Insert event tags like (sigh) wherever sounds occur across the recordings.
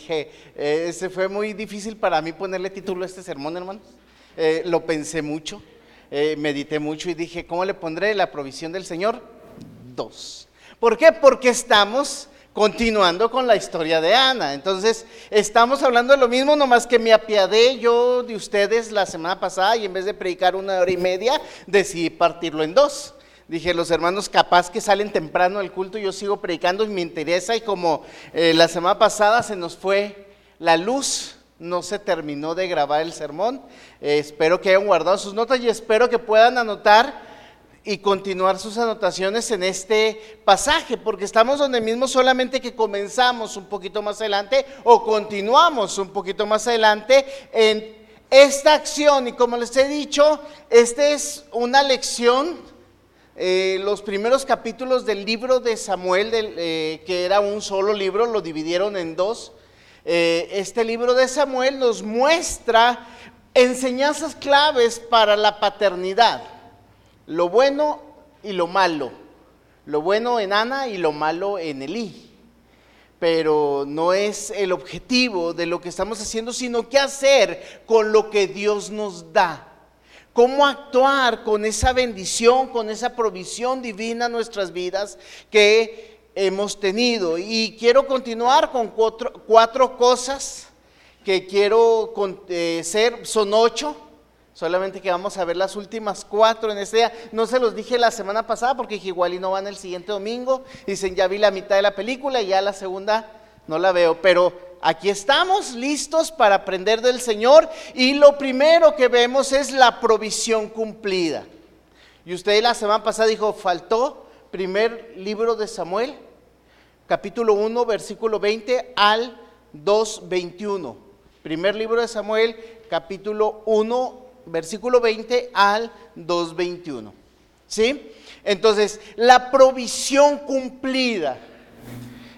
dije, eh, ese fue muy difícil para mí ponerle título a este sermón, hermanos. Eh, lo pensé mucho, eh, medité mucho y dije, ¿cómo le pondré la provisión del Señor? Dos. ¿Por qué? Porque estamos continuando con la historia de Ana. Entonces, estamos hablando de lo mismo, nomás que me apiadé yo de ustedes la semana pasada y en vez de predicar una hora y media, decidí partirlo en dos. Dije, los hermanos capaz que salen temprano del culto, yo sigo predicando y me interesa y como eh, la semana pasada se nos fue la luz, no se terminó de grabar el sermón, eh, espero que hayan guardado sus notas y espero que puedan anotar y continuar sus anotaciones en este pasaje, porque estamos donde mismo solamente que comenzamos un poquito más adelante o continuamos un poquito más adelante en esta acción. Y como les he dicho, esta es una lección eh, los primeros capítulos del libro de Samuel, eh, que era un solo libro, lo dividieron en dos. Eh, este libro de Samuel nos muestra enseñanzas claves para la paternidad, lo bueno y lo malo, lo bueno en Ana y lo malo en Elí. Pero no es el objetivo de lo que estamos haciendo, sino qué hacer con lo que Dios nos da cómo actuar con esa bendición, con esa provisión divina en nuestras vidas que hemos tenido. Y quiero continuar con cuatro, cosas que quiero eh, ser, son ocho, solamente que vamos a ver las últimas cuatro en este día. No se los dije la semana pasada porque dije igual y no van el siguiente domingo. Dicen, ya vi la mitad de la película y ya la segunda no la veo, pero aquí estamos listos para aprender del Señor y lo primero que vemos es la provisión cumplida. Y usted la semana pasada dijo, faltó primer libro de Samuel, capítulo 1, versículo 20 al 2, 21. Primer libro de Samuel, capítulo 1, versículo 20 al 2, 21. ¿Sí? Entonces, la provisión cumplida.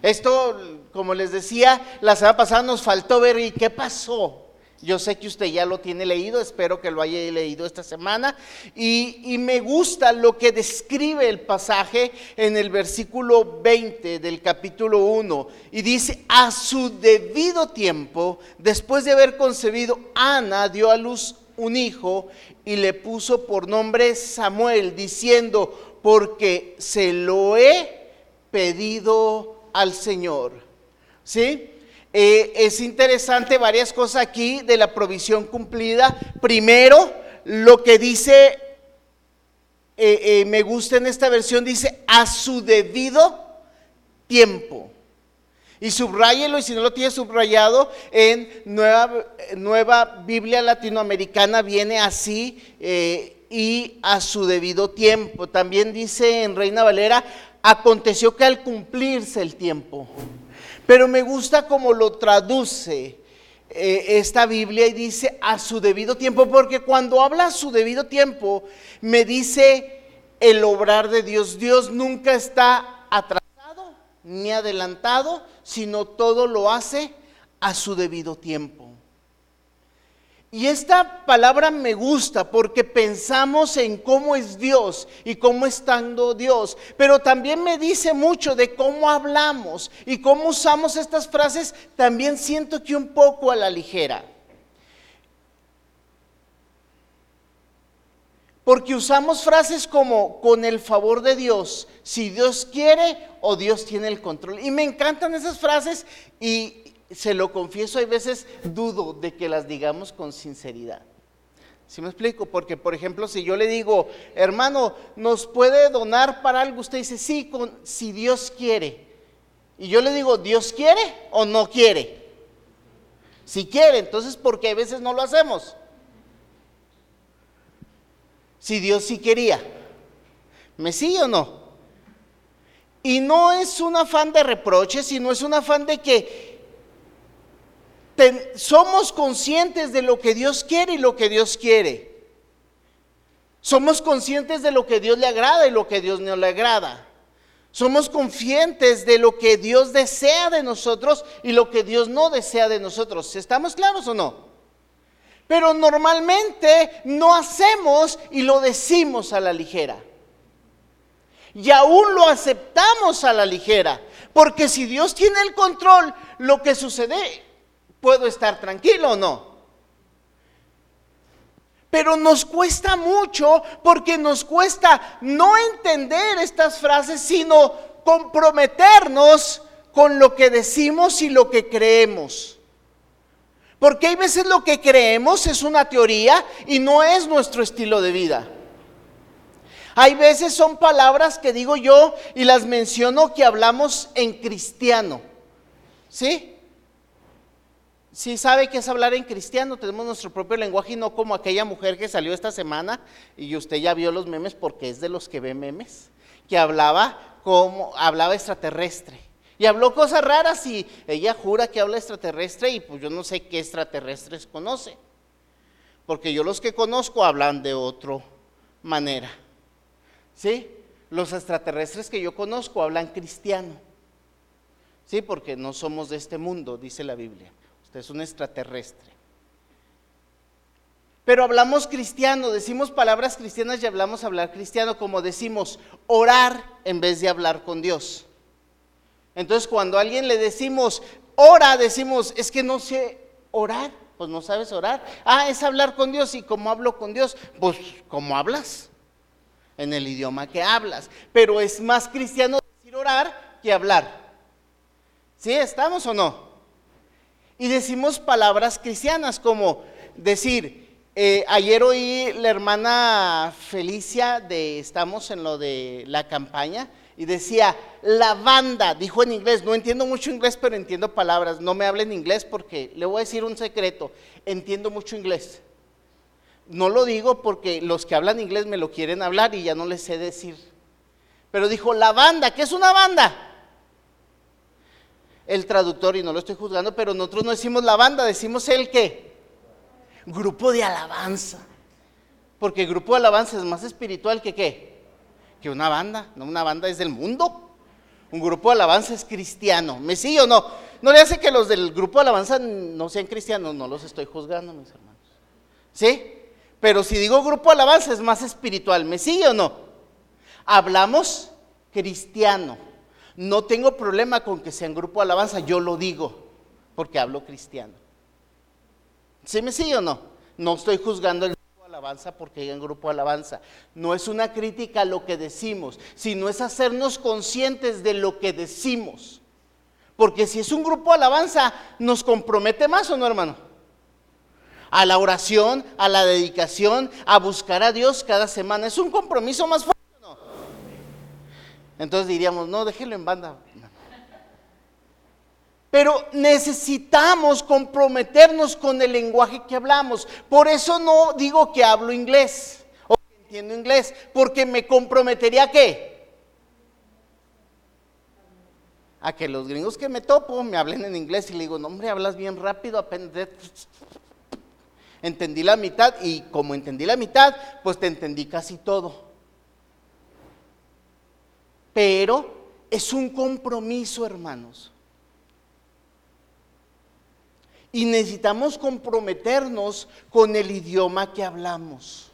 Esto como les decía, la semana pasada nos faltó ver y qué pasó. Yo sé que usted ya lo tiene leído, espero que lo haya leído esta semana. Y, me gusta lo que describe el pasaje en el versículo 20 del capítulo 1. Y dice, a su debido tiempo, después de haber concebido, Ana dio a luz un hijo y le puso por nombre Samuel, diciendo, porque se lo he pedido al Señor. ¿Sí? Eh, es interesante varias cosas aquí de la provisión cumplida. Primero, lo que dice, eh, eh, me gusta en esta versión, dice a su debido tiempo. Y subrayelo, y si no lo tiene subrayado, en Nueva, Nueva Biblia Latinoamericana viene así y a su debido tiempo. También dice en Reina Valera, aconteció que al cumplirse el tiempo. Pero me gusta cómo lo traduce eh, esta Biblia y dice a su debido tiempo, porque cuando habla a su debido tiempo, me dice el obrar de Dios. Dios nunca está atrasado ni adelantado, sino todo lo hace a su debido tiempo. Y esta palabra me gusta porque pensamos en cómo es Dios y cómo estando Dios, pero también me dice mucho de cómo hablamos y cómo usamos estas frases, también siento que un poco a la ligera. Porque usamos frases como con el favor de Dios, si Dios quiere o Dios tiene el control. Y me encantan esas frases y, se lo confieso, hay veces dudo de que las digamos con sinceridad. ¿Sí me explico? Porque, por ejemplo, si yo le digo, hermano, ¿nos puede donar para algo? Usted dice, sí, con, si Dios quiere. Y yo le digo, ¿Dios quiere o no quiere? Si quiere, entonces, ¿por qué a veces no lo hacemos? Si Dios sí quería. ¿Me sigue o no? Y no es un afán de reproche, sino es un afán de que somos conscientes de lo que Dios quiere y lo que Dios quiere. Somos conscientes de lo que Dios le agrada y lo que Dios no le agrada. Somos conscientes de lo que Dios desea de nosotros y lo que Dios no desea de nosotros. ¿Estamos claros o no? Pero normalmente no hacemos y lo decimos a la ligera. Y aún lo aceptamos a la ligera. Porque si Dios tiene el control, lo que sucede ¿Puedo estar tranquilo o no? Pero nos cuesta mucho porque nos cuesta no entender estas frases, sino comprometernos con lo que decimos y lo que creemos. Porque hay veces lo que creemos es una teoría y no es nuestro estilo de vida. Hay veces son palabras que digo yo y las menciono que hablamos en cristiano. ¿Sí? Si sabe qué es hablar en cristiano, tenemos nuestro propio lenguaje y no como aquella mujer que salió esta semana y usted ya vio los memes porque es de los que ve memes, que hablaba como hablaba extraterrestre. Y habló cosas raras y ella jura que habla extraterrestre y pues yo no sé qué extraterrestres conoce. Porque yo los que conozco hablan de otra manera. ¿Sí? Los extraterrestres que yo conozco hablan cristiano. Sí, porque no somos de este mundo, dice la Biblia. Usted es un extraterrestre. Pero hablamos cristiano, decimos palabras cristianas y hablamos hablar cristiano, como decimos orar en vez de hablar con Dios. Entonces cuando a alguien le decimos ora, decimos, es que no sé orar, pues no sabes orar. Ah, es hablar con Dios y como hablo con Dios, pues como hablas, en el idioma que hablas. Pero es más cristiano decir orar que hablar. ¿Sí estamos o no? Y decimos palabras cristianas como decir, eh, ayer oí la hermana Felicia de, estamos en lo de la campaña, y decía, la banda, dijo en inglés, no entiendo mucho inglés, pero entiendo palabras, no me hablen inglés porque le voy a decir un secreto, entiendo mucho inglés. No lo digo porque los que hablan inglés me lo quieren hablar y ya no les sé decir. Pero dijo, la banda, ¿qué es una banda? El traductor, y no lo estoy juzgando, pero nosotros no decimos la banda, decimos el qué. Grupo de alabanza. Porque grupo de alabanza es más espiritual que qué que una banda, no una banda es del mundo. Un grupo de alabanza es cristiano. ¿Me sigue o no? No le hace que los del grupo de alabanza no sean cristianos, no los estoy juzgando, mis hermanos. ¿Sí? Pero si digo grupo de alabanza es más espiritual. ¿Me sigue o no? Hablamos cristiano. No tengo problema con que sean grupo alabanza, yo lo digo, porque hablo cristiano. ¿Sí me sigue o no? No estoy juzgando el alabanza porque hay un grupo alabanza. No es una crítica a lo que decimos, sino es hacernos conscientes de lo que decimos. Porque si es un grupo alabanza, nos compromete más o no, hermano. A la oración, a la dedicación, a buscar a Dios cada semana. Es un compromiso más fuerte. Entonces diríamos, no, déjelo en banda. Pero necesitamos comprometernos con el lenguaje que hablamos. Por eso no digo que hablo inglés o que entiendo inglés, porque me comprometería a qué? A que los gringos que me topo me hablen en inglés y le digo, no hombre, hablas bien rápido, apenas... Entendí la mitad y como entendí la mitad, pues te entendí casi todo. Pero es un compromiso, hermanos. y necesitamos comprometernos con el idioma que hablamos.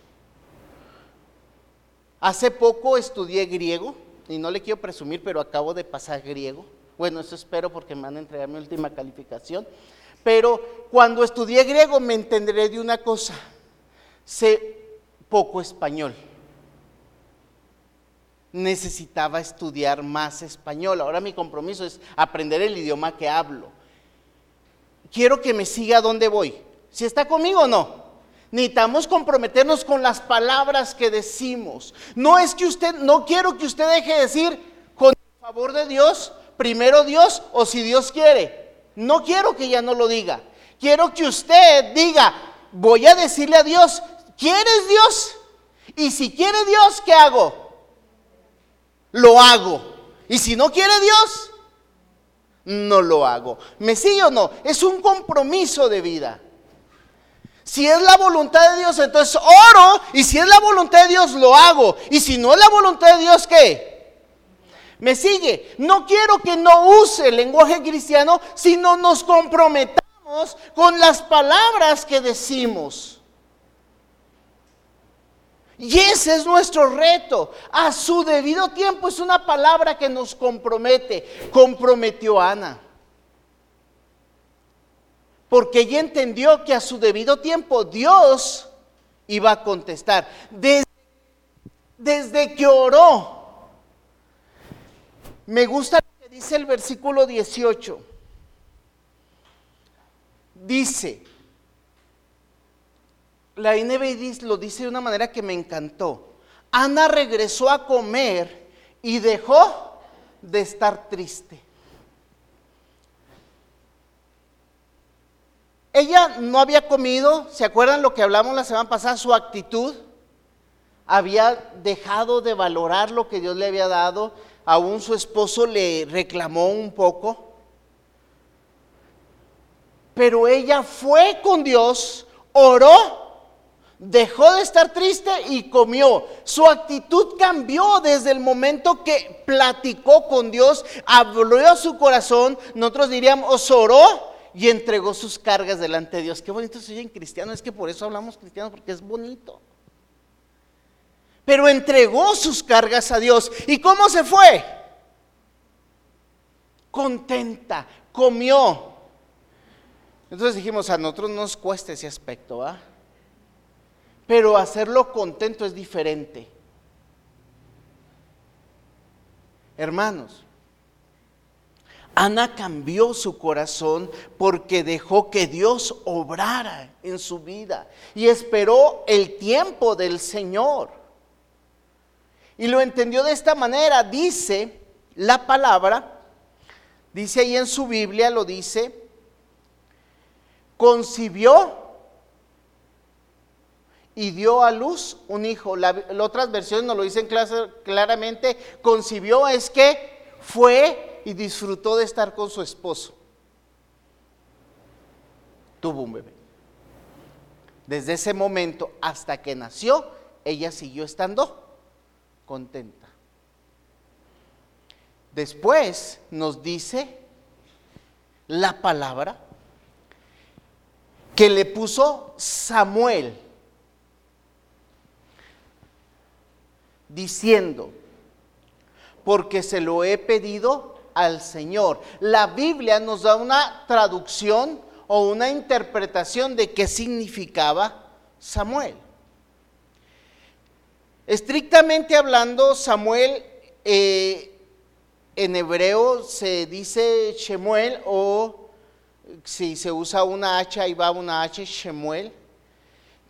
Hace poco estudié griego, y no le quiero presumir, pero acabo de pasar griego. Bueno, eso espero porque me van a entregar mi última calificación. Pero cuando estudié griego me entenderé de una cosa. Sé poco español. Necesitaba estudiar más español. Ahora mi compromiso es aprender el idioma que hablo quiero que me siga a dónde voy. Si está conmigo o no. Necesitamos comprometernos con las palabras que decimos. No es que usted, no quiero que usted deje de decir con el favor de Dios, primero Dios o si Dios quiere. No quiero que ya no lo diga. Quiero que usted diga, voy a decirle a Dios, ¿quieres Dios? Y si quiere Dios, ¿qué hago? Lo hago. Y si no quiere Dios, no lo hago. ¿Me sigue o no? Es un compromiso de vida. Si es la voluntad de Dios, entonces oro. Y si es la voluntad de Dios, lo hago. Y si no es la voluntad de Dios, ¿qué? Me sigue. No quiero que no use el lenguaje cristiano, sino nos comprometamos con las palabras que decimos. Y ese es nuestro reto. A su debido tiempo es una palabra que nos compromete. Comprometió Ana. porque ella entendió que a su debido tiempo Dios iba a contestar. Desde, desde que oró, me gusta lo que dice el versículo 18. Dice, la NBI lo dice de una manera que me encantó. Ana regresó a comer y dejó de estar triste. Ella no había comido, ¿se acuerdan lo que hablamos la semana pasada? Su actitud había dejado de valorar lo que Dios le había dado, aún su esposo le reclamó un poco, pero ella fue con Dios, oró dejó de estar triste y comió. Su actitud cambió desde el momento que platicó con Dios, abrió su corazón, nosotros diríamos, oró y entregó sus cargas delante de Dios. Qué bonito se oye en cristiano, es que por eso hablamos cristiano, porque es bonito. Pero entregó sus cargas a Dios. ¿Y cómo se fue? Contenta, comió. Entonces dijimos, a nosotros nos cuesta ese aspecto, ¿ah? Pero hacerlo contento es diferente. Hermanos, Ana cambió su corazón porque dejó que Dios obrara en su vida y esperó el tiempo del Señor. Y lo entendió de esta manera. Dice la palabra, dice ahí en su Biblia, lo dice, concibió y dio a luz un hijo. las otras versiones nos lo dicen claramente, concibió es que fue y disfrutó de estar con su esposo. Tuvo un bebé. Desde ese momento hasta que nació, ella siguió estando contenta. Después nos dice la palabra que le puso Samuel diciendo, porque se lo he pedido al Señor. La Biblia nos da una traducción o una interpretación de qué significaba Samuel. Estrictamente hablando, Samuel eh, en hebreo se dice Shemuel o si se usa una H, ahí va una H, Shemuel,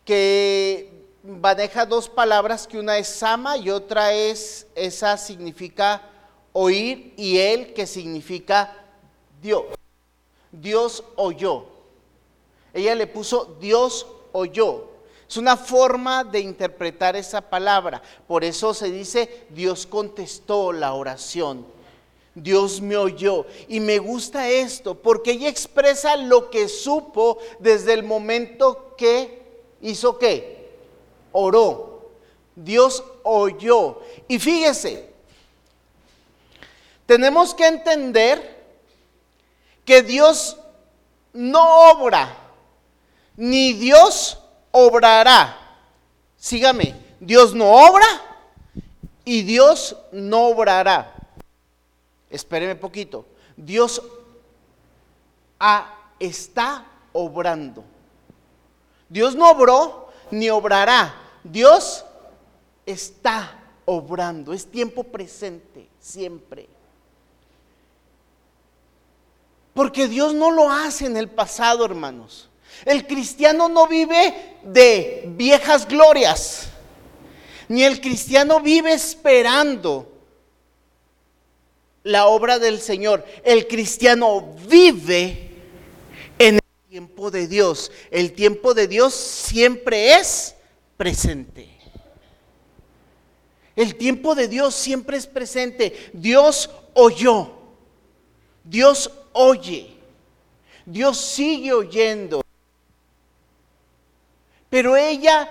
que maneja dos palabras, que una es sama y otra es, esa significa oír y él que significa Dios. Dios oyó. Ella le puso Dios oyó. Es una forma de interpretar esa palabra. Por eso se dice Dios contestó la oración. Dios me oyó. Y me gusta esto porque ella expresa lo que supo desde el momento que hizo qué? Oró, Dios oyó. Y fíjese, tenemos que entender que Dios no obra, ni Dios obrará. Sígame, Dios no obra y Dios no obrará. Espéreme poquito. Dios está obrando. Dios no obró ni obrará. Dios está obrando, es tiempo presente, siempre. Porque Dios no lo hace en el pasado, hermanos. El cristiano no vive de viejas glorias, ni el cristiano vive esperando la obra del Señor. El cristiano vive tiempo de Dios. El tiempo de Dios siempre es presente. El tiempo de Dios siempre es presente. Dios oyó. Dios oye. Dios sigue oyendo. Pero ella,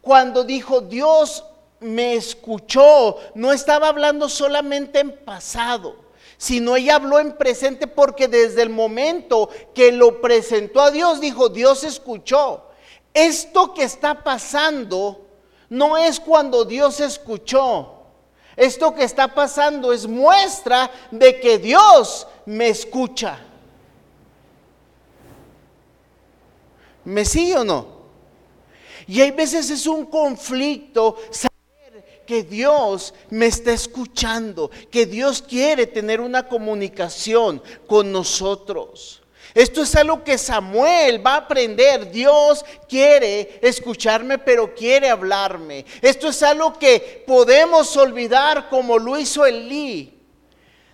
cuando dijo, Dios me escuchó, no estaba hablando solamente en pasado, sino ella habló en presente porque desde el momento que lo presentó a Dios, dijo, Dios escuchó. Esto que está pasando no es cuando Dios escuchó. Esto que está pasando es muestra de que Dios me escucha. ¿Me sigue o no? Y hay veces es un conflicto que Dios me está escuchando, que Dios quiere tener una comunicación con nosotros. Esto es algo que Samuel va a aprender. Dios quiere escucharme, pero quiere hablarme. Esto es algo que podemos olvidar como lo hizo Elí.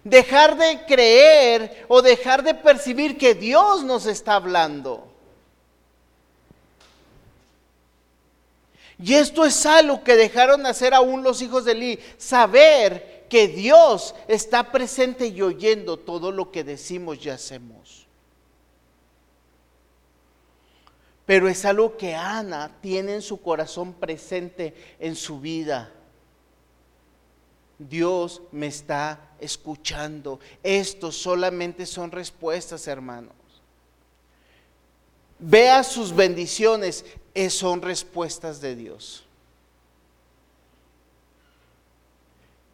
Dejar de creer o dejar de percibir que Dios nos está hablando. Y esto es algo que dejaron de hacer aún los hijos de Eli, saber que Dios está presente y oyendo todo lo que decimos y hacemos. Pero es algo que Ana tiene en su corazón presente en su vida. Dios me está escuchando. Esto solamente son respuestas, hermanos. Vea sus bendiciones son respuestas de Dios.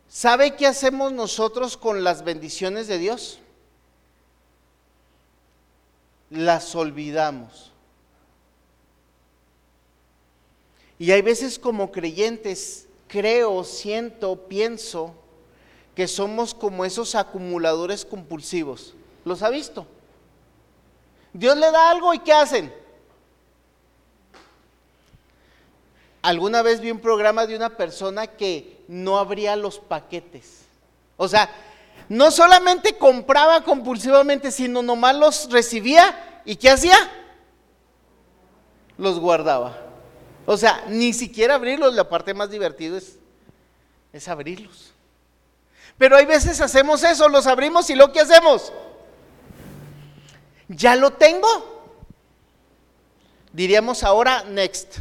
¿Sabe qué hacemos nosotros con las bendiciones de Dios? Las olvidamos. Y hay veces como creyentes, creo, siento, pienso que somos como esos acumuladores compulsivos. ¿Los ha visto? Dios le da algo y ¿qué hacen? Alguna vez vi un programa de una persona que no abría los paquetes. O sea, no solamente compraba compulsivamente, sino nomás los recibía y ¿qué hacía? Los guardaba. O sea, ni siquiera abrirlos, la parte más divertida es, es abrirlos. Pero hay veces hacemos eso, los abrimos y lo que hacemos, ya lo tengo. Diríamos ahora, next.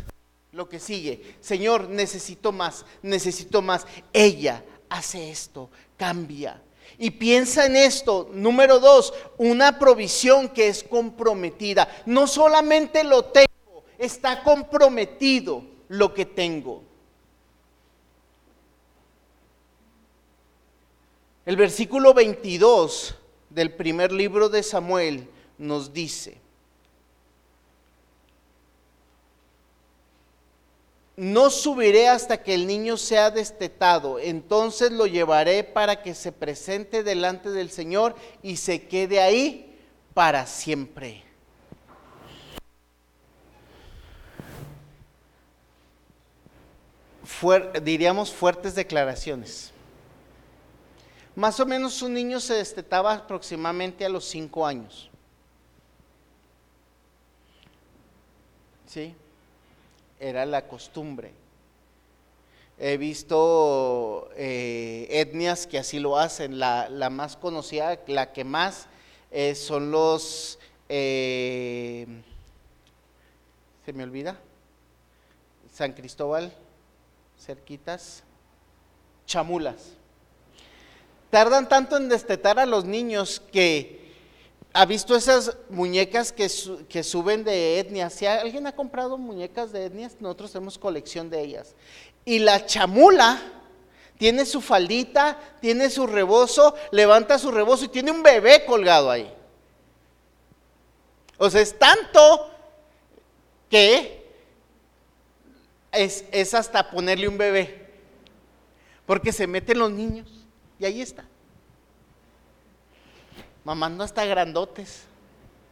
Lo que sigue, Señor, necesito más, necesito más. Ella hace esto, cambia. Y piensa en esto, número dos, una provisión que es comprometida. No solamente lo tengo, está comprometido lo que tengo. El versículo 22 del primer libro de Samuel nos dice, no subiré hasta que el niño sea destetado, entonces lo llevaré para que se presente delante del Señor y se quede ahí para siempre. diríamos fuertes declaraciones. Más o menos un niño se destetaba aproximadamente a los cinco años. ¿Sí? Era la costumbre. He visto eh, etnias que así lo hacen. La, más conocida, la que más eh, son los, eh, se me olvida, San Cristóbal, cerquitas, chamulas. Tardan tanto en destetar a los niños que ¿Ha visto esas muñecas que, suben de etnias? Si alguien ha comprado muñecas de etnias, nosotros tenemos colección de ellas. Y la chamula tiene su faldita, tiene su rebozo, levanta su rebozo y tiene un bebé colgado ahí. O sea, es tanto que es, es hasta ponerle un bebé. Porque se meten los niños y ahí está mamando hasta grandotes,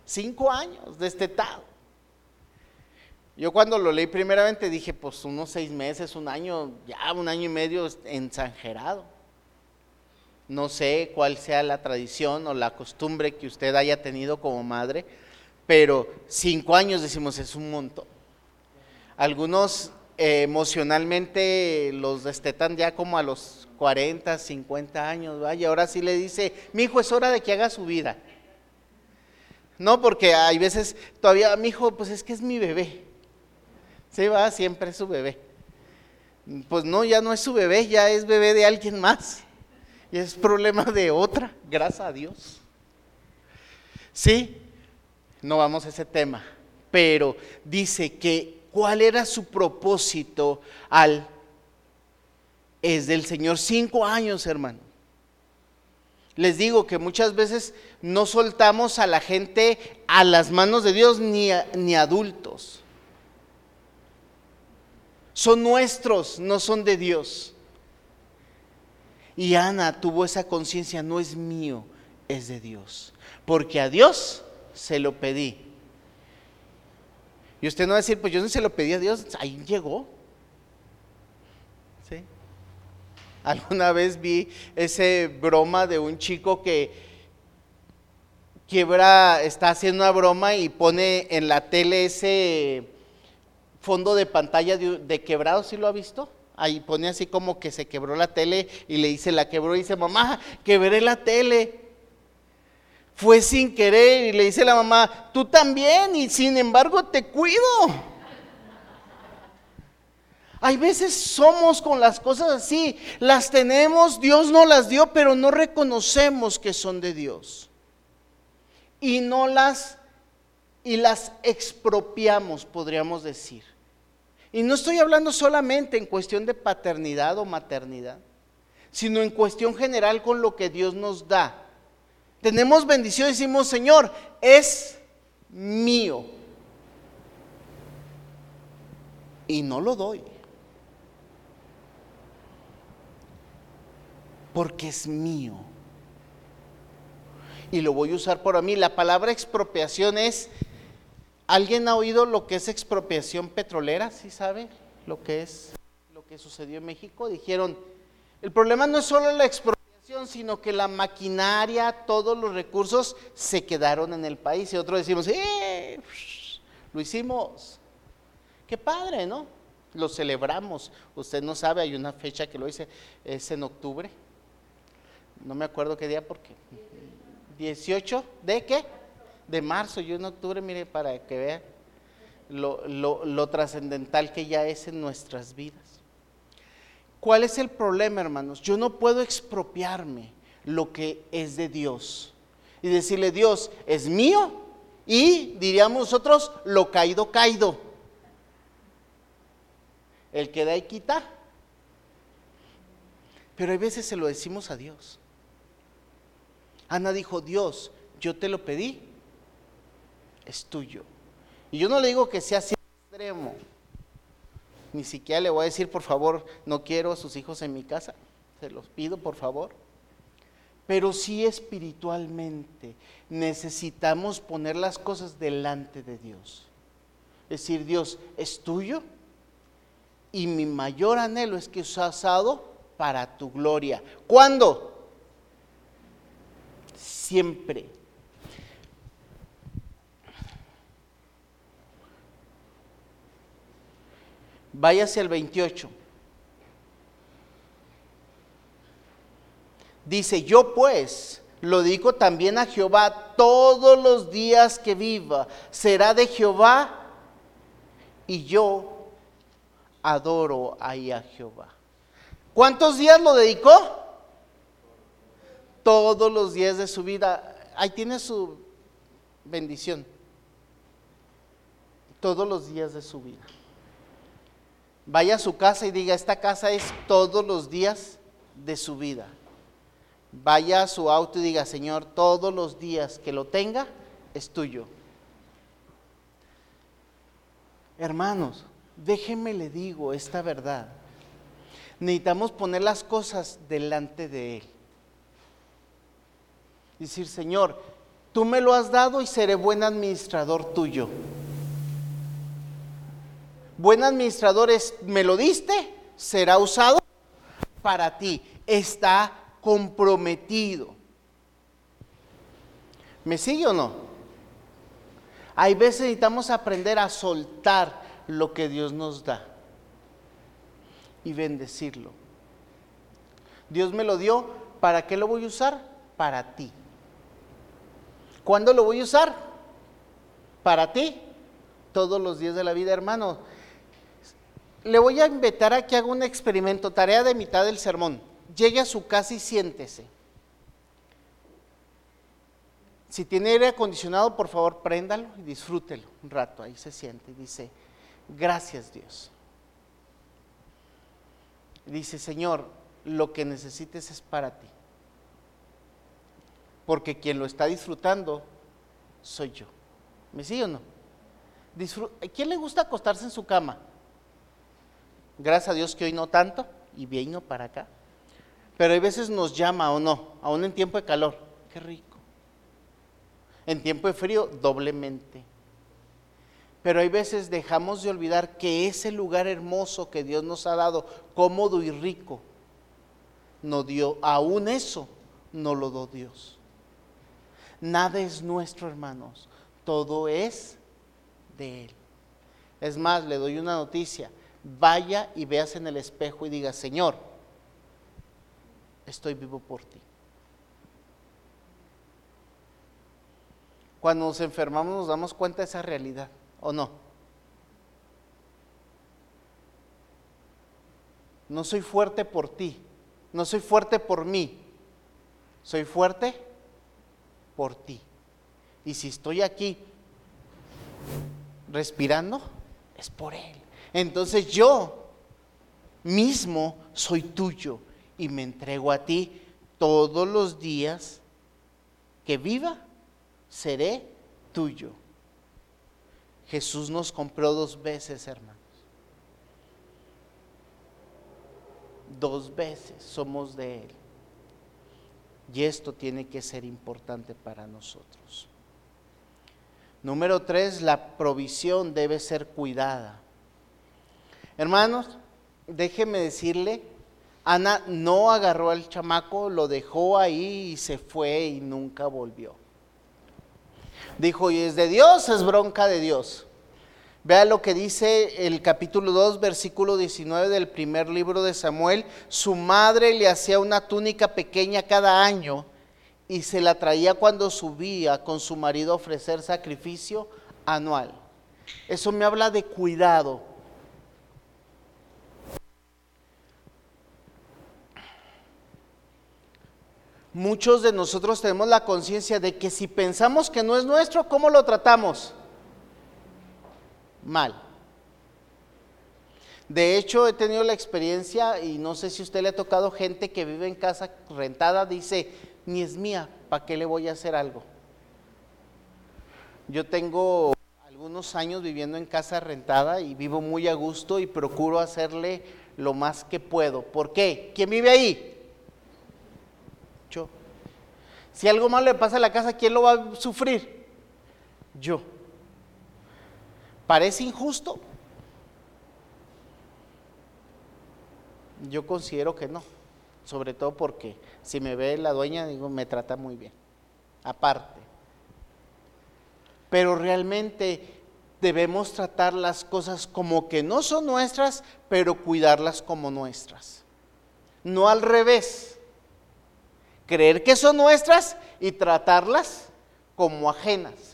cinco años destetado. Yo cuando lo leí primeramente dije, pues unos seis meses, un año, ya un año y medio ensanjerado. No sé cuál sea la tradición o la costumbre que usted haya tenido como madre, pero cinco años decimos es un montón. Algunos eh, emocionalmente los destetan ya como a los 40, 50 años, vaya, ahora sí le dice, mi hijo es hora de que haga su vida. No, porque hay veces todavía, mi hijo, pues es que es mi bebé. Se va, siempre es su bebé. Pues no, ya no es su bebé, ya es bebé de alguien más. Y es problema de otra, gracias a Dios. Sí, no vamos a ese tema, pero dice que cuál era su propósito al es del Señor cinco años, hermano. Les digo que muchas veces no soltamos a la gente a las manos de Dios ni, ni adultos. Son nuestros, no son de Dios. Y Ana tuvo esa conciencia, no es mío, es de Dios. Porque a Dios se lo pedí. Y usted no va a decir, pues yo no se lo pedí a Dios, ahí llegó. ¿Sí? Alguna vez vi ese broma de un chico que quiebra, está haciendo una broma y pone en la tele ese fondo de pantalla de, quebrado, ¿sí lo ha visto? Ahí pone así como que se quebró la tele y le dice, la quebró y dice, mamá, quebré la tele fue sin querer y le dice la mamá, tú también y sin embargo te cuido. Hay veces somos con las cosas así, las tenemos, Dios no las dio, pero no reconocemos que son de Dios. Y no las y las expropiamos, podríamos decir. Y no estoy hablando solamente en cuestión de paternidad o maternidad, sino en cuestión general con lo que Dios nos da tenemos bendición y decimos, Señor, es mío. Y no lo doy. Porque es mío. Y lo voy a usar por mí. La palabra expropiación es, ¿alguien ha oído lo que es expropiación petrolera? ¿Sí sabe lo que es lo que sucedió en México? Dijeron, el problema no es solo la expropiación sino que la maquinaria, todos los recursos se quedaron en el país. Y otros decimos, ¡eh! Lo hicimos. Qué padre, ¿no? Lo celebramos. Usted no sabe, hay una fecha que lo hice, es en octubre. No me acuerdo qué día porque. 18 de qué? De marzo. Yo en octubre, mire, para que vea lo, lo trascendental que ya es en nuestras vidas. ¿Cuál es el problema, hermanos? Yo no puedo expropiarme lo que es de Dios y decirle, Dios, es mío y diríamos nosotros, lo caído, caído. El que da y quita. Pero hay veces se lo decimos a Dios. Ana dijo, Dios, yo te lo pedí, es tuyo. Y yo no le digo que sea así extremo, ni siquiera le voy a decir, por favor, no quiero a sus hijos en mi casa. Se los pido, por favor. Pero sí espiritualmente necesitamos poner las cosas delante de Dios. Decir, Dios, es tuyo y mi mayor anhelo es que has usado para tu gloria. ¿Cuándo? Siempre. Váyase al 28. Dice, yo pues lo digo también a Jehová todos los días que viva. Será de Jehová y yo adoro ahí a Jehová. ¿Cuántos días lo dedicó? Todos los días de su vida. Ahí tiene su bendición. Todos los días de su vida vaya a su casa y diga, esta casa es todos los días de su vida. Vaya a su auto y diga, Señor, todos los días que lo tenga, es tuyo. Hermanos, déjenme le digo esta verdad. Necesitamos poner las cosas delante de Él. Decir, Señor, tú me lo has dado y seré buen administrador tuyo buen administrador es, me lo diste, será usado para ti. Está comprometido. ¿Me sigue o no? Hay veces necesitamos aprender a soltar lo que Dios nos da y bendecirlo. Dios me lo dio, ¿para qué lo voy a usar? Para ti. ¿Cuándo lo voy a usar? Para ti. Todos los días de la vida, hermano le voy a invitar a que haga un experimento, tarea de mitad del sermón. Llegue a su casa y siéntese. Si tiene aire acondicionado, por favor, préndalo y disfrútelo un rato. Ahí se siente y dice, gracias Dios. Dice, Señor, lo que necesites es para ti. Porque quien lo está disfrutando soy yo. ¿Me sigue o no? ¿Quién le gusta acostarse en su cama? Gracias a Dios que hoy no tanto y vino para acá. Pero hay veces nos llama o no, aún en tiempo de calor. Qué rico. En tiempo de frío, doblemente. Pero hay veces dejamos de olvidar que ese lugar hermoso que Dios nos ha dado, cómodo y rico, no dio, aún eso no lo dio Dios. Nada es nuestro, hermanos. Todo es de Él. Es más, le doy una noticia. Vaya y veas en el espejo y diga, Señor, estoy vivo por ti. Cuando nos enfermamos nos damos cuenta de esa realidad, ¿o no? No soy fuerte por ti, no soy fuerte por mí, soy fuerte por ti. Y si estoy aquí respirando, es por Él. Entonces yo mismo soy tuyo y me entrego a ti todos los días que viva, seré tuyo. Jesús nos compró dos veces, hermanos. Dos veces somos de Él. Y esto tiene que ser importante para nosotros. Número tres, la provisión debe ser cuidada. Hermanos, déjeme decirle, Ana no agarró al chamaco, lo dejó ahí y se fue y nunca volvió. Dijo, y es de Dios, es bronca de Dios. Vea lo que dice el capítulo 2, versículo 19 del primer libro de Samuel. Su madre le hacía una túnica pequeña cada año y se la traía cuando subía con su marido a ofrecer sacrificio anual. Eso me habla de cuidado. Muchos de nosotros tenemos la conciencia de que si pensamos que no es nuestro, ¿cómo lo tratamos? Mal. De hecho, he tenido la experiencia, y no sé si usted le ha tocado gente que vive en casa rentada, dice, ni es mía, ¿para qué le voy a hacer algo? Yo tengo algunos años viviendo en casa rentada y vivo muy a gusto y procuro hacerle lo más que puedo. ¿Por qué? ¿Quién vive ahí? Yo. Si algo malo le pasa a la casa, ¿quién lo va a sufrir? Yo. ¿Parece injusto? Yo considero que no, sobre todo porque si me ve la dueña, digo, me trata muy bien, aparte. Pero realmente debemos tratar las cosas como que no son nuestras, pero cuidarlas como nuestras. No al revés. Creer que son nuestras y tratarlas como ajenas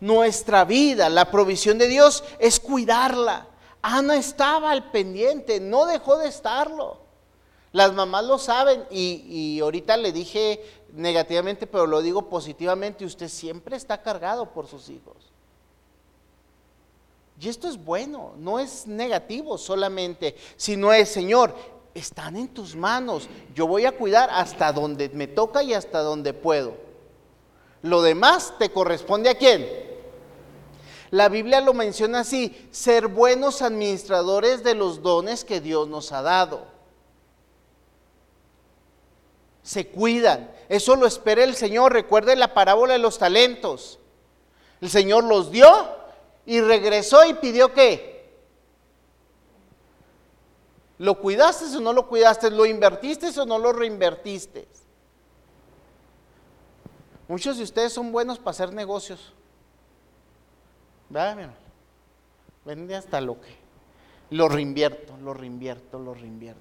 nuestra vida, la provisión de Dios es cuidarla. Ana estaba al pendiente, no dejó de estarlo. Las mamás lo saben y, ahorita le dije negativamente, pero lo digo positivamente, usted siempre está cargado por sus hijos. Y esto es bueno, no es negativo solamente, sino es, Señor, están en tus manos, yo voy a cuidar hasta donde me toca y hasta donde puedo. Lo demás te corresponde a quién? La Biblia lo menciona así, ser buenos administradores de los dones que Dios nos ha dado. Se cuidan. Eso lo espera el Señor. Recuerde la parábola de los talentos. El Señor los dio y regresó y pidió qué. ¿Lo cuidaste o no lo cuidaste? ¿Lo invertiste o no lo reinvertiste? Muchos de ustedes son buenos para hacer negocios. ¿Verdad, Vende hasta lo que. Lo reinvierto, lo reinvierto, lo reinvierto.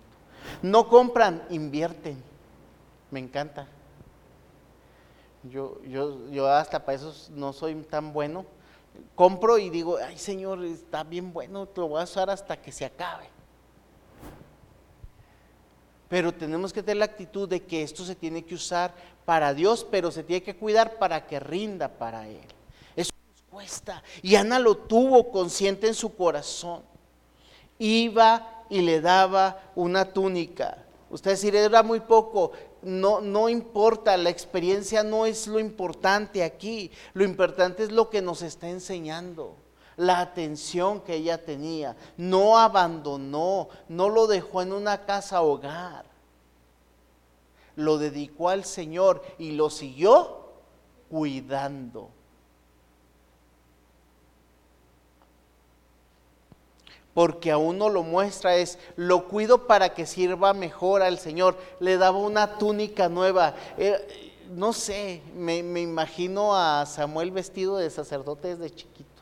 No compran, invierten. Me encanta. Yo, yo, yo hasta para eso no soy tan bueno. Compro y digo, ay Señor, está bien bueno, te lo voy a usar hasta que se acabe. Pero tenemos que tener la actitud de que esto se tiene que usar para Dios, pero se tiene que cuidar para que rinda para Él. Y Ana lo tuvo consciente en su corazón. Iba y le daba una túnica. Usted decir, era muy poco. no, no importa, la experiencia no es lo importante aquí, lo importante es lo que nos está enseñando la atención que ella tenía. No abandonó, no lo dejó en una casa hogar. Lo dedicó al Señor y lo siguió cuidando. Porque a uno lo muestra es, lo cuido para que sirva mejor al Señor. Le daba una túnica nueva. Eh, no sé, me, me, imagino a Samuel vestido de sacerdote desde chiquito.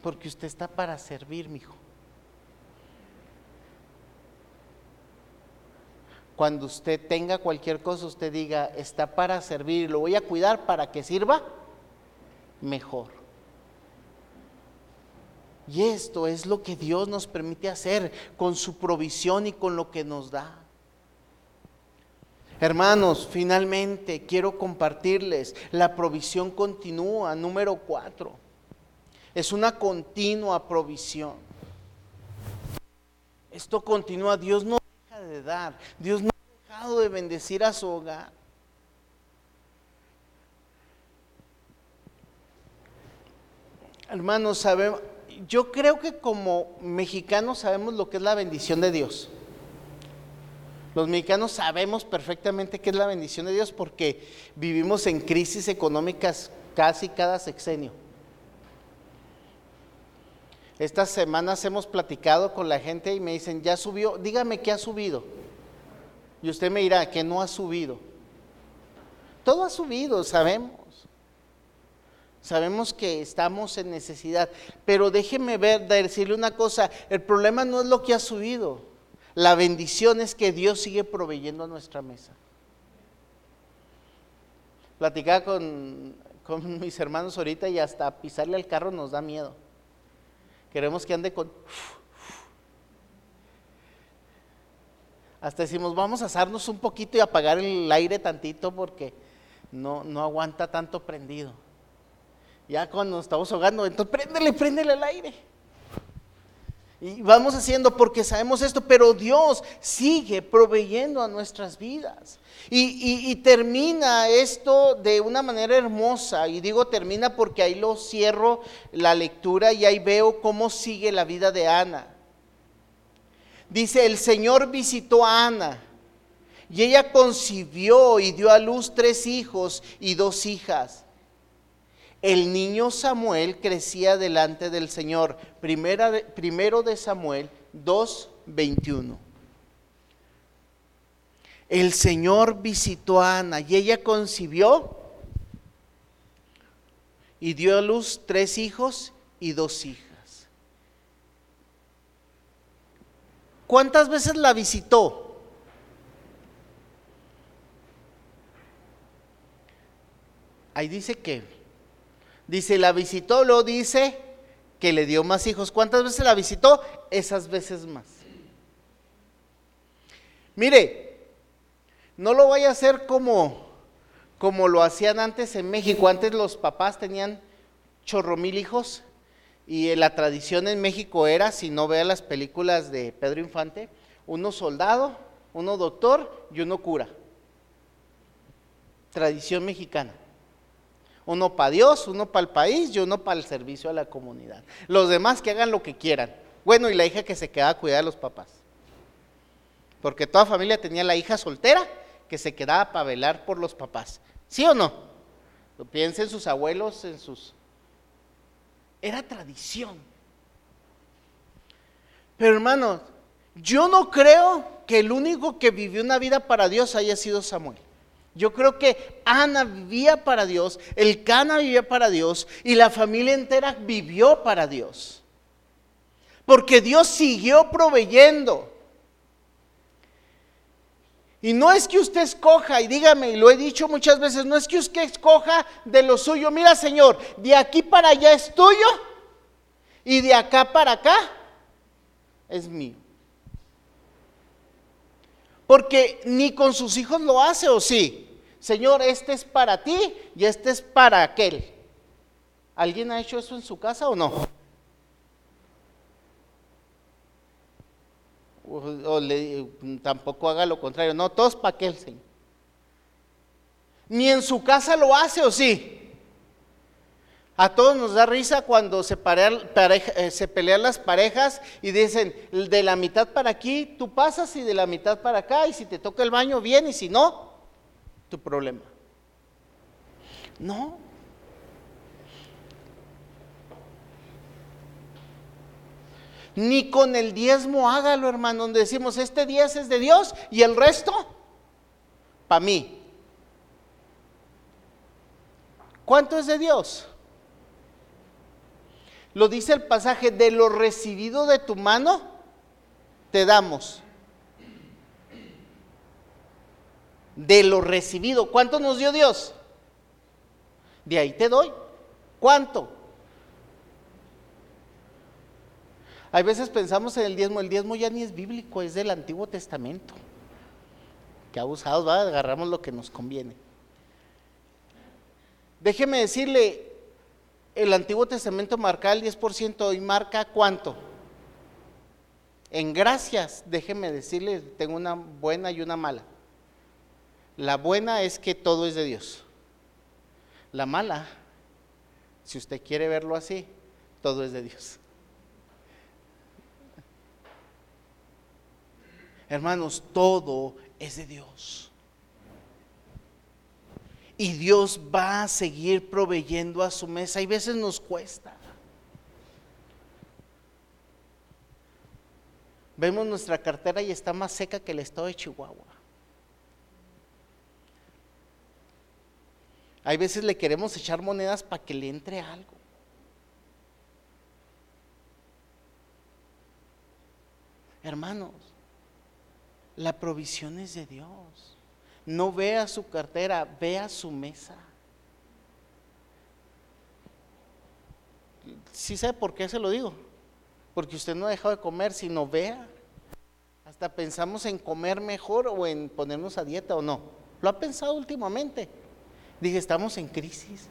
Porque usted está para servir, mi hijo. Cuando usted tenga cualquier cosa, usted diga, está para servir, lo voy a cuidar para que sirva mejor. Y esto es lo que Dios nos permite hacer con su provisión y con lo que nos da. Hermanos, finalmente quiero compartirles, la provisión continúa, número cuatro. Es una continua provisión. Esto continúa, Dios no deja de dar, Dios no ha dejado de bendecir a su hogar. Hermanos, sabemos, yo creo que como mexicanos sabemos lo que es la bendición de Dios. Los mexicanos sabemos perfectamente qué es la bendición de Dios porque vivimos en crisis económicas casi cada sexenio. Estas semanas hemos platicado con la gente y me dicen, ya subió, dígame qué ha subido. Y usted me dirá que no ha subido. Todo ha subido, sabemos. Sabemos que estamos en necesidad, pero déjeme ver, decirle una cosa, el problema no es lo que ha subido, la bendición es que Dios sigue proveyendo a nuestra mesa. Platicaba con, (laughs) mis hermanos ahorita y hasta pisarle al carro nos da miedo. Queremos que ande con... Hasta decimos, vamos a asarnos un poquito y apagar el aire tantito porque no, no aguanta tanto prendido. Ya cuando nos estamos ahogando, entonces préndele, préndele el aire. Y vamos haciendo porque sabemos esto, pero Dios sigue proveyendo a nuestras vidas. Y, termina esto de una manera hermosa. Y digo termina porque ahí lo cierro la lectura y ahí veo cómo sigue la vida de Ana. Dice, el Señor visitó a Ana y ella concibió y dio a luz tres hijos y dos hijas. El niño Samuel crecía delante del Señor. Primera primero de Samuel 2.21. El Señor visitó a Ana y ella concibió y dio a luz tres hijos y dos hijas. ¿Cuántas veces la visitó? Ahí dice que Dice, la visitó, lo dice que le dio más hijos. ¿Cuántas veces la visitó? Esas veces más. Mire, no lo vaya a hacer como, como lo hacían antes en México. Antes los papás tenían chorro mil hijos y la tradición en México era, si no vea las películas de Pedro Infante, uno soldado, uno doctor y uno cura. Tradición mexicana. Uno para Dios, uno para el país y uno para el servicio a la comunidad. Los demás que hagan lo que quieran. Bueno, y la hija que se quedaba a cuidar a los papás. Porque toda familia tenía la hija soltera que se quedaba para velar por los papás. ¿Sí o no? Piensen sus abuelos, en sus... Era tradición. Pero hermanos, yo no creo que el único que vivió una vida para Dios haya sido Samuel. Yo creo que Ana vivía para Dios, el Cana vivía para Dios y la familia entera vivió para Dios. Porque Dios siguió proveyendo. Y no es que usted escoja, y dígame, y lo he dicho muchas veces, no es que usted escoja de lo suyo. Mira, Señor, de aquí para allá es tuyo y de acá para acá es mío. Porque ni con sus hijos lo hace, ¿o sí? Señor, este es para ti y este es para aquel. ¿Alguien ha hecho eso en su casa o no? o, tampoco haga lo contrario. No, todos para aquel Señor. Ni en su casa lo hace o sí. A todos nos da risa cuando se, eh, se, pelean las parejas y dicen, de la mitad para aquí tú pasas y de la mitad para acá y si te toca el baño bien y si no, tu problema. No. Ni con el diezmo hágalo, hermano, donde decimos, este diez es de Dios y el resto, para mí. ¿Cuánto es de Dios? Lo dice el pasaje, de lo recibido de tu mano, te damos. De lo recibido, ¿cuánto nos dio Dios? De ahí te doy. ¿Cuánto? Hay veces pensamos en el diezmo, el diezmo ya ni es bíblico, es del Antiguo Testamento. Que abusados, va, agarramos lo que nos conviene. Déjeme decirle, el Antiguo Testamento marca el 10% y marca cuánto. En gracias, déjeme decirle, tengo una buena y una mala. La buena es que todo es de Dios. La mala, si usted quiere verlo así, todo es de Dios. Hermanos, todo es de Dios. Y Dios va a seguir proveyendo a su mesa. Y veces nos cuesta. Vemos nuestra cartera y está más seca que el estado de Chihuahua. Hay veces le queremos echar monedas para que le entre algo. Hermanos, la provisión es de Dios. No vea su cartera, vea su mesa. ¿Sí sabe por qué se lo digo? Porque usted no ha dejado de comer, sino vea. Hasta pensamos en comer mejor o en ponernos a dieta o no. ¿Lo ha pensado últimamente? Dije, estamos en crisis.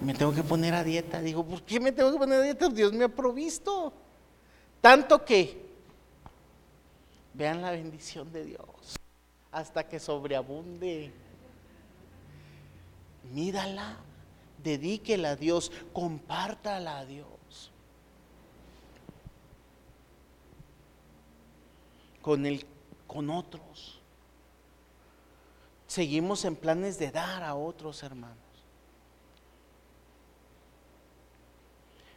Me tengo que poner a dieta. Digo, ¿por qué me tengo que poner a dieta? Dios me ha provisto. Tanto que Vean la bendición de Dios hasta que sobreabunde. Mírala, dedíquela a Dios, compártala a Dios. Con, el, con otros. Seguimos en planes de dar a otros hermanos.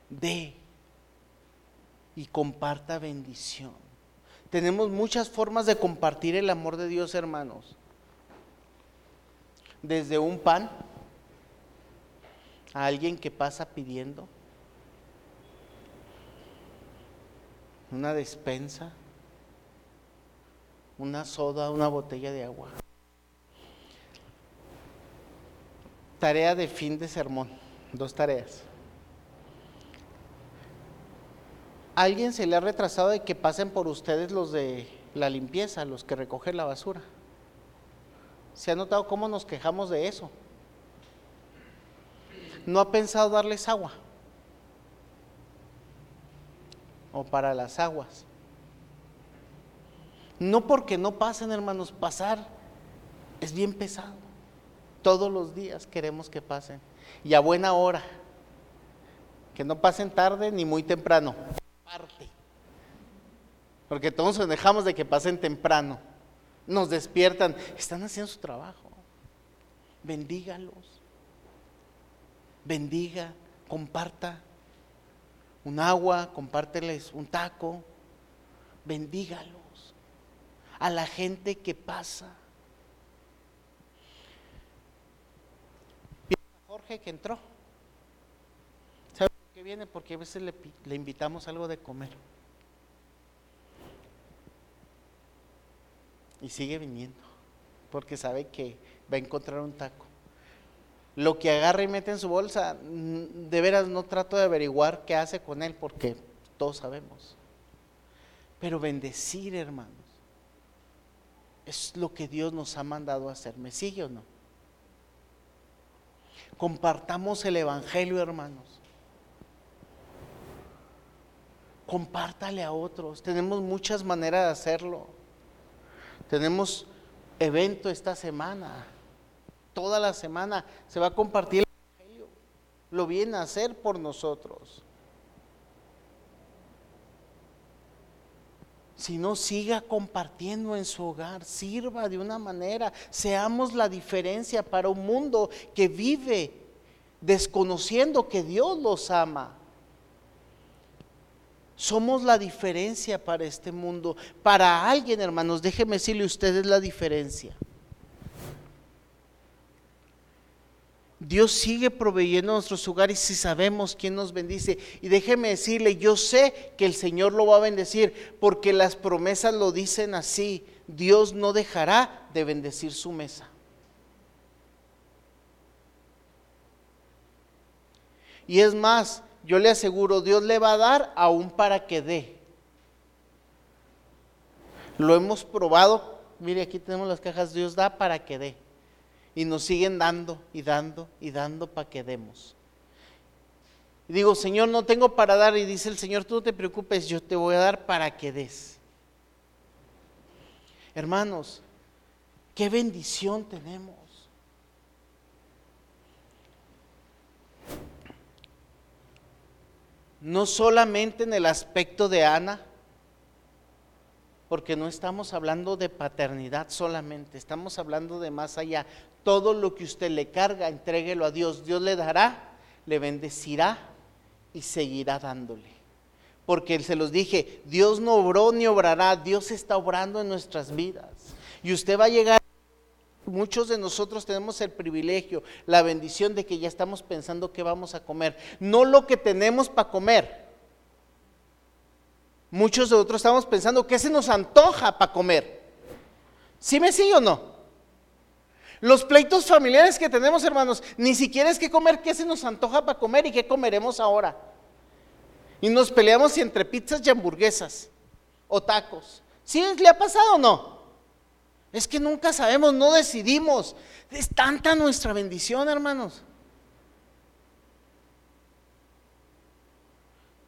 De y comparta bendición. Tenemos muchas formas de compartir el amor de Dios, hermanos. Desde un pan a alguien que pasa pidiendo, una despensa, una soda, una botella de agua. Tarea de fin de sermón, dos tareas. alguien se le ha retrasado de que pasen por ustedes los de la limpieza, los que recogen la basura? ¿Se ha notado cómo nos quejamos de eso? ¿No ha pensado darles agua? O para las aguas. No porque no pasen, hermanos, pasar es bien pesado. Todos los días queremos que pasen. Y a buena hora. Que no pasen tarde ni muy temprano. Porque todos nos dejamos de que pasen temprano. Nos despiertan. Están haciendo su trabajo. Bendígalos. Bendiga, comparta un agua, compárteles un taco. Bendígalos. A la gente que pasa. Que entró viene porque a veces le, le invitamos algo de comer. Y sigue viniendo, porque sabe que va a encontrar un taco. Lo que agarra y mete en su bolsa, mm, de veras no trato de averiguar qué hace con él, porque todos sabemos. Pero bendecir, hermanos, es lo que Dios nos ha mandado a hacer. ¿Me sigue o no? Compartamos el Evangelio, hermanos. compártale a otros. Tenemos muchas maneras de hacerlo. Tenemos evento esta semana. Toda la semana se va a compartir el Evangelio. Lo viene a hacer por nosotros. Si no, siga compartiendo en su hogar, sirva de una manera, seamos la diferencia para un mundo que vive desconociendo que Dios los ama. Somos la diferencia para este mundo. Para alguien, hermanos, déjeme decirle, usted es la diferencia. Dios sigue proveyendo nuestros hogares y sabemos quién nos bendice. Y déjeme decirle, yo sé que el Señor lo va a bendecir porque las promesas lo dicen así. Dios no dejará de bendecir su mesa. Y es más, yo le aseguro, Dios le va a dar aún para que dé. Lo hemos probado. Mire, aquí tenemos las cajas. Dios da para que dé y nos siguen dando y dando y dando para que demos. Y digo, Señor, no tengo para dar. Y dice el Señor, tú no te preocupes, yo te voy a dar para que des. Hermanos, qué bendición tenemos. No solamente en el aspecto de Ana, porque no estamos hablando de paternidad solamente, estamos hablando de más allá. Todo lo que usted le carga, entréguelo a Dios. Dios le dará, le bendecirá y seguirá dándole. Porque se los dije, Dios no obró ni obrará, Dios está obrando en nuestras vidas. Y usted va a llegar, muchos de nosotros tenemos el privilegio, la bendición de que ya estamos pensando qué vamos a comer. No lo que tenemos para comer, Muchos de nosotros estamos pensando, ¿qué se nos antoja para comer? ¿Sí me sigue o no? Los pleitos familiares que tenemos, hermanos, ni siquiera es que comer, ¿qué se nos antoja para comer y qué comeremos ahora? Y nos peleamos entre pizzas y hamburguesas o tacos. ¿Sí le ha pasado o no? Es que nunca sabemos, no decidimos. Es tanta nuestra bendición, hermanos.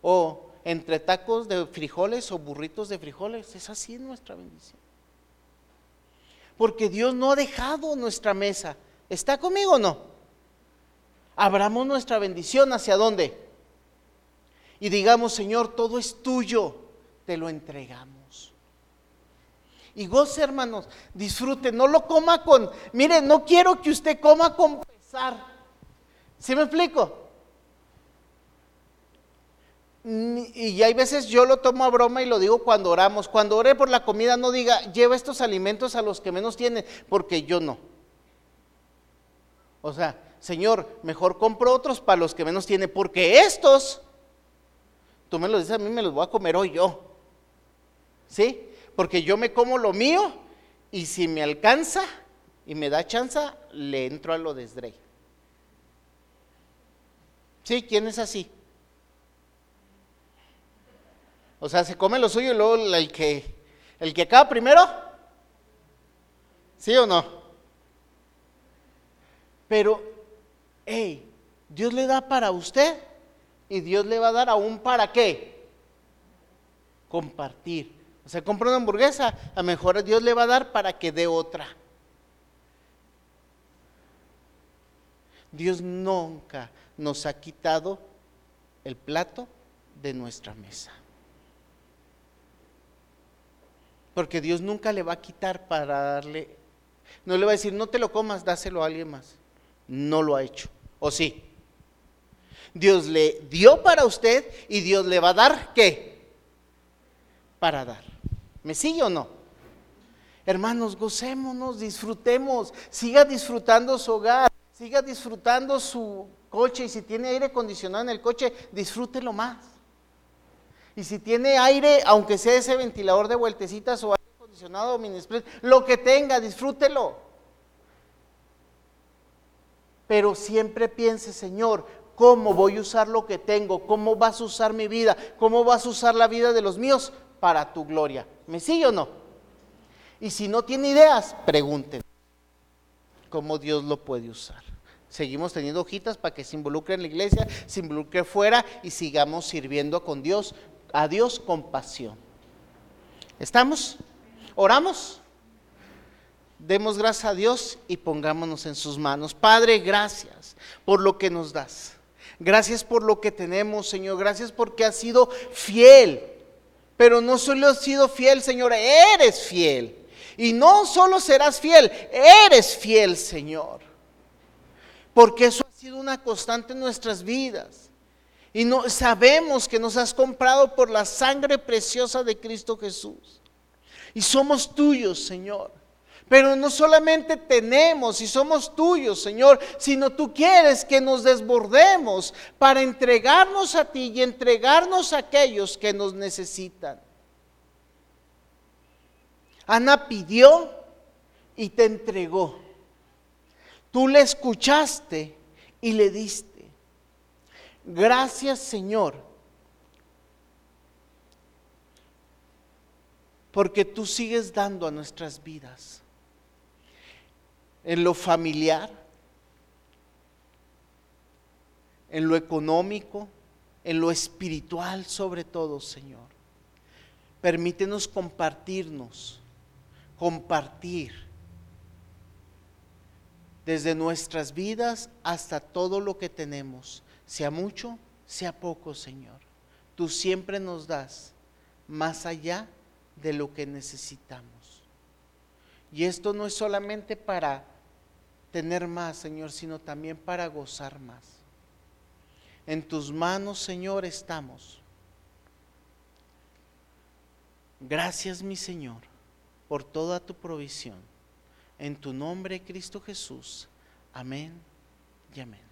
O entre tacos de frijoles o burritos de frijoles. Es así nuestra bendición. Porque Dios no ha dejado nuestra mesa. ¿Está conmigo o no? Abramos nuestra bendición hacia dónde? Y digamos, Señor, todo es tuyo, te lo entregamos. Y goce, hermanos, disfrute, no lo coma con, mire, no quiero que usted coma con pesar. ¿Sí me explico? Y hay veces yo lo tomo a broma y lo digo cuando oramos. Cuando ore por la comida no diga, lleva estos alimentos a los que menos tienen, porque yo no. O sea, Señor, mejor compro otros para los que menos tienen, porque estos, tú me los dices a mí, me los voy a comer hoy yo. ¿Sí? Porque yo me como lo mío y si me alcanza y me da chance, le entro a lo de ¿Sí? ¿Quién es así? O sea, se come lo suyo y luego el que, el que acaba primero. ¿Sí o no? Pero, hey, Dios le da para usted y Dios le va a dar aún para qué? Compartir. O sea, compra una hamburguesa, a lo mejor Dios le va a dar para que dé otra. Dios nunca nos ha quitado el plato de nuestra mesa. Porque Dios nunca le va a quitar para darle, no le va a decir, no te lo comas, dáselo a alguien más. No lo ha hecho. ¿O sí? Dios le dio para usted y Dios le va a dar qué? Para dar. ¿Me sigue o no? Hermanos, gocémonos, disfrutemos, siga disfrutando su hogar, siga disfrutando su coche y si tiene aire acondicionado en el coche, disfrútelo más. Y si tiene aire, aunque sea ese ventilador de vueltecitas o aire acondicionado o mini lo que tenga, disfrútelo. Pero siempre piense, Señor, ¿cómo voy a usar lo que tengo? ¿Cómo vas a usar mi vida? ¿Cómo vas a usar la vida de los míos para tu gloria? ¿Me sigue o no? Y si no tiene ideas, pregunten cómo Dios lo puede usar. Seguimos teniendo hojitas para que se involucre en la iglesia, se involucre fuera y sigamos sirviendo con Dios a Dios con pasión. ¿Estamos? ¿Oramos? Demos gracias a Dios y pongámonos en sus manos. Padre, gracias por lo que nos das. Gracias por lo que tenemos, Señor. Gracias porque has sido fiel. Pero no solo has sido fiel, Señor, eres fiel. Y no solo serás fiel, eres fiel, Señor. Porque eso ha sido una constante en nuestras vidas. Y no sabemos que nos has comprado por la sangre preciosa de Cristo Jesús. Y somos tuyos, Señor. Pero no solamente tenemos y somos tuyos, Señor, sino tú quieres que nos desbordemos para entregarnos a ti y entregarnos a aquellos que nos necesitan. Ana pidió y te entregó. Tú le escuchaste y le diste. Gracias, Señor, porque tú sigues dando a nuestras vidas en lo familiar, en lo económico, en lo espiritual sobre todo, Señor. Permítenos compartirnos, compartir desde nuestras vidas hasta todo lo que tenemos, sea mucho, sea poco, Señor. Tú siempre nos das más allá de lo que necesitamos. Y esto no es solamente para tener más, Señor, sino también para gozar más. En tus manos, Señor, estamos. Gracias, mi Señor, por toda tu provisión. En tu nombre, Cristo Jesús. Amén y amén.